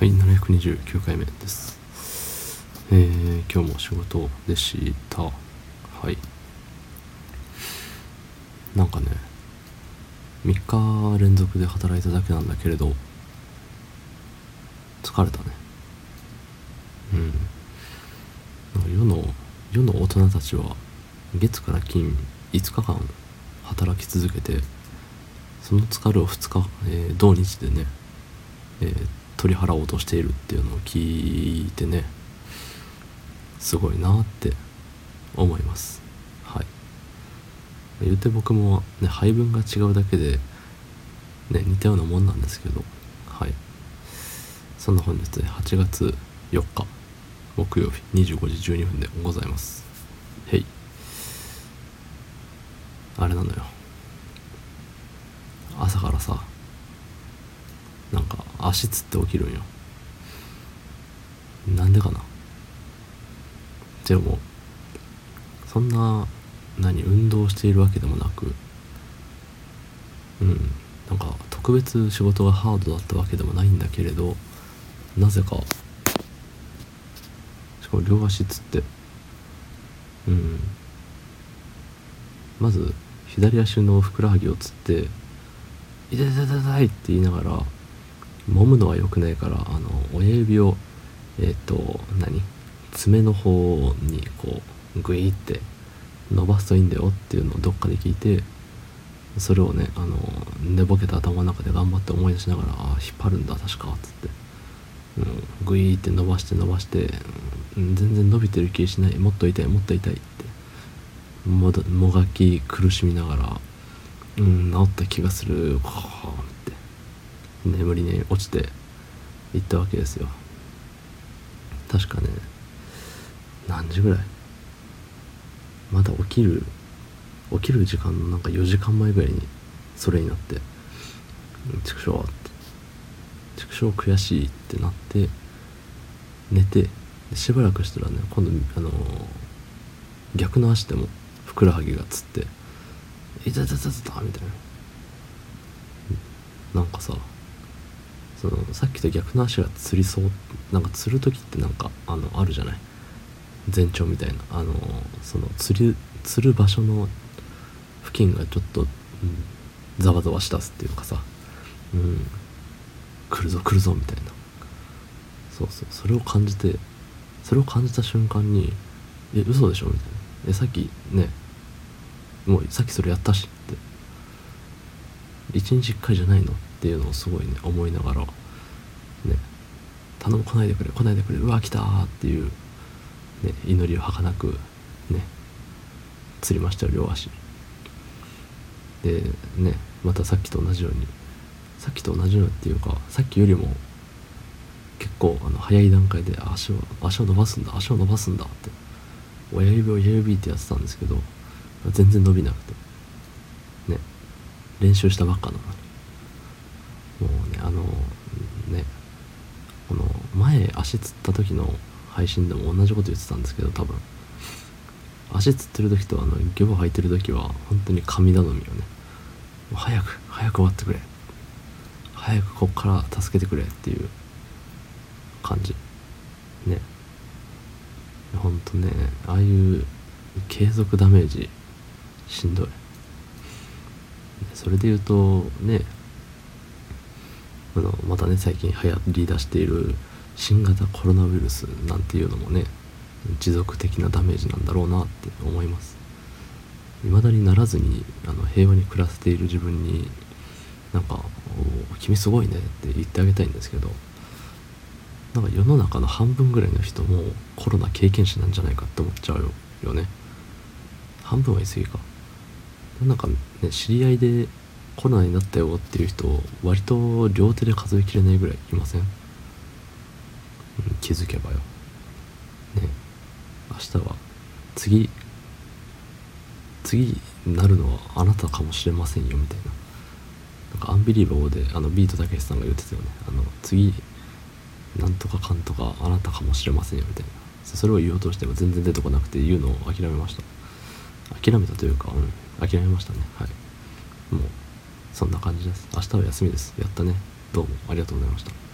はい、729回目です。えー、今日も仕事でした。はい。なんかね、3日連続で働いただけなんだけれど、疲れたね。うん。世の、世の大人たちは、月から金5日間働き続けて、その疲れを2日、えー、土日でね、えー取り払おうとしているっていうのを聞いてねすごいなって思います。はい。言うて僕もね配分が違うだけでね似たようなもんなんですけどはい。そんな本日8月4日木曜日25時12分でございます。へい。あれなのよ。朝からさ足つって起きるんよ。なんでかな？でもそんな何運動しているわけでもなくうんなんか特別仕事がハードだったわけでもないんだけれどなぜかしかも両足つってうん。まず左足のふくらはぎをつって「痛い痛い痛い」って言いながら揉むのは良くないからあの親指をえっ、ー、と何？爪の方にこうグイって伸ばすといいんだよっていうのをどっかで聞いてそれをねあの寝ぼけた頭の中で頑張って思い出しながらああ引っ張るんだ確かっつって、うん、グイって伸ばして伸ばして、うん、全然伸びてる気しない。もっと痛いもっと痛いって。ももがき苦しみながらうん治った気がする。はあ眠りに落ちて行ったわけですよ。確かね何時ぐらい？まだ起きる起きる時間のなんか4時間前ぐらいにそれになって畜生って。畜生悔しいってなって寝てしばらくしたらね今度あのー、逆の足でもふくらはぎがつって「いたたたたた」みたいな。なんかさそのさっきと逆の足がつりそうなんかつる時ってなんかあのあるじゃない？前兆みたいな。あのそのつりつる場所の付近がちょっと、うん、ざわざわしだすっていうかさ。うん。来るぞ来るぞみたいな。そうそう。それを感じてそれを感じた瞬間に「え嘘でしょ?」みたいな「えさっきねもうさっきそれやったし」って。一日一回じゃないの？っていうのをすごいね思いながらね頼む来ないでくれ来ないでくれうわ来たっていう、ね、祈りを儚くね釣りましたよ両足でねまたさっきと同じようにさっきと同じようにっていうかさっきよりも結構あの早い段階で足を足を伸ばすんだ足を伸ばすんだって親指を親指ってやってたんですけど全然伸びなくてね練習したばっかなの。にもうねあのねこの前足つった時の配信でも同じこと言ってたんですけど多分。足つってる時とあのゲボ吐いてる時は本当に神頼みよね。早く早く終わってくれ。早くこっから助けてくれっていう感じ。ね。ほんとねああいう継続ダメージしんどい。それで言うとねあのまたね最近流行りだしている新型コロナウイルスなんていうのもね持続的なダメージなんだろうなって思います。未だにならずにあの平和に暮らせている自分になんか「君すごいね」って言ってあげたいんですけどなんか世の中の半分ぐらいの人もコロナ経験者なんじゃないかって思っちゃうよね。半分は言い過ぎか。なんかね知り合いでコロナになったよっていう人割と両手で数えきれないぐらいいません、気づけばよ。ね。明日は次次なるのはあなたかもしれませんよみたいな。なんかアンビリーバボーであのビートたけしさんが言ってたよね。あの次なんとかかんとかあなたかもしれませんよみたいな。それを言おうとしても全然出てこなくて言うのを諦めました。諦めたというか、うん、諦めましたね。はい。もうそんな感じです。明日は休みです。やったね。どうもありがとうございました。